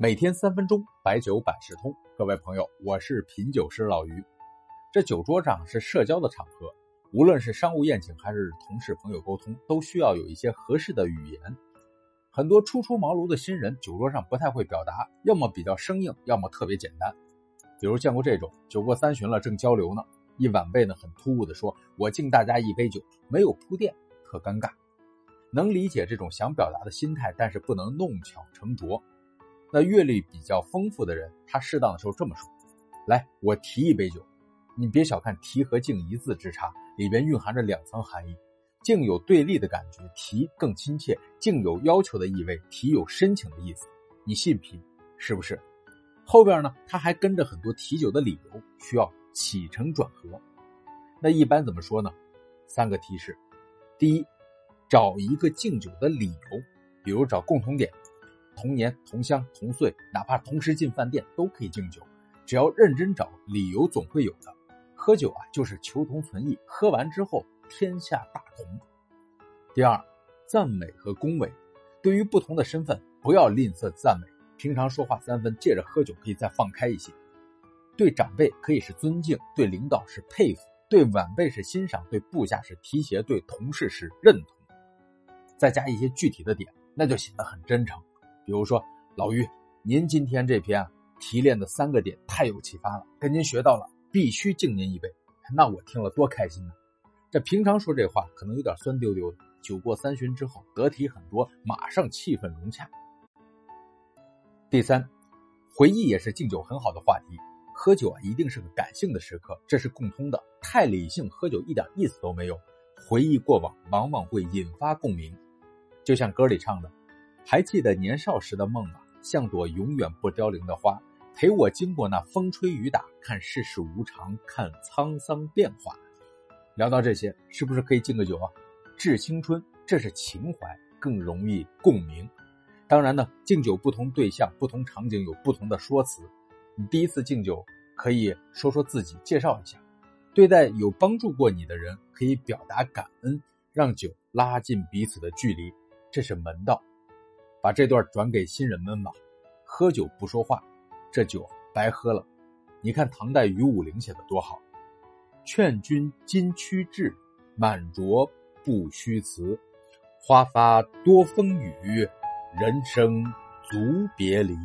每天三分钟，白酒百事通。各位朋友，我是品酒师老于。这酒桌上是社交的场合，无论是商务宴请还是同事朋友沟通，都需要有一些合适的语言。很多初出茅庐的新人，酒桌上不太会表达，要么比较生硬，要么特别简单。比如见过这种，酒过三巡了，正交流呢，一晚辈呢很突兀的说：“我敬大家一杯酒。”没有铺垫，特尴尬。能理解这种想表达的心态，但是不能弄巧成拙。那阅历比较丰富的人，他适当的时候这么说：“来，我提一杯酒。”你别小看“提”和“敬”一字之差，里边蕴含着两层含义。“敬”有对立的感觉，“提”更亲切；“敬”有要求的意味，“提”有深情的意思。你信不信是不是？后边呢，他还跟着很多提酒的理由，需要起承转合。那一般怎么说呢？三个提示：第一。找一个敬酒的理由，比如找共同点，同年同乡同岁，哪怕同时进饭店都可以敬酒。只要认真找，理由总会有的。喝酒啊，就是求同存异，喝完之后天下大同。第二，赞美和恭维，对于不同的身份，不要吝啬赞美。平常说话三分，借着喝酒可以再放开一些。对长辈可以是尊敬，对领导是佩服，对晚辈是欣赏，对部下是提携，对同事是认同。再加一些具体的点，那就显得很真诚。比如说，老于，您今天这篇提炼的三个点太有启发了，跟您学到了，必须敬您一杯。那我听了多开心呢！这平常说这话可能有点酸溜溜的，酒过三巡之后得体很多，马上气氛融洽。第三，回忆也是敬酒很好的话题。喝酒啊，一定是个感性的时刻，这是共通的。太理性喝酒一点意思都没有。回忆过往，往往会引发共鸣。就像歌里唱的，还记得年少时的梦吗？像朵永远不凋零的花，陪我经过那风吹雨打，看世事无常，看沧桑变化。聊到这些，是不是可以敬个酒啊？致青春，这是情怀，更容易共鸣。当然呢，敬酒不同对象、不同场景有不同的说辞。你第一次敬酒，可以说说自己，介绍一下。对待有帮助过你的人，可以表达感恩，让酒拉近彼此的距离。这是门道，把这段转给新人们吧。喝酒不说话，这酒白喝了。你看唐代于武陵写的多好：“劝君今趋志，满酌不虚辞。花发多风雨，人生足别离。”